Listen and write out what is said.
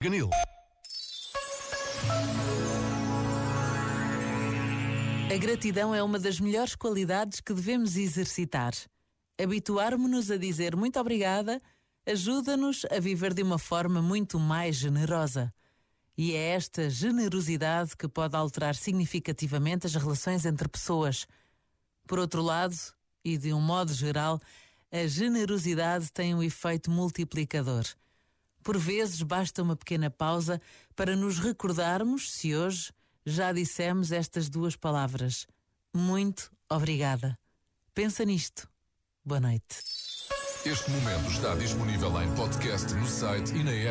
Ganil. A gratidão é uma das melhores qualidades que devemos exercitar. Habituarmos-nos a dizer muito obrigada ajuda-nos a viver de uma forma muito mais generosa. E é esta generosidade que pode alterar significativamente as relações entre pessoas. Por outro lado, e de um modo geral, a generosidade tem um efeito multiplicador. Por vezes basta uma pequena pausa para nos recordarmos se hoje já dissemos estas duas palavras. Muito obrigada. Pensa nisto. Boa noite. Este momento está disponível em podcast no site e na app.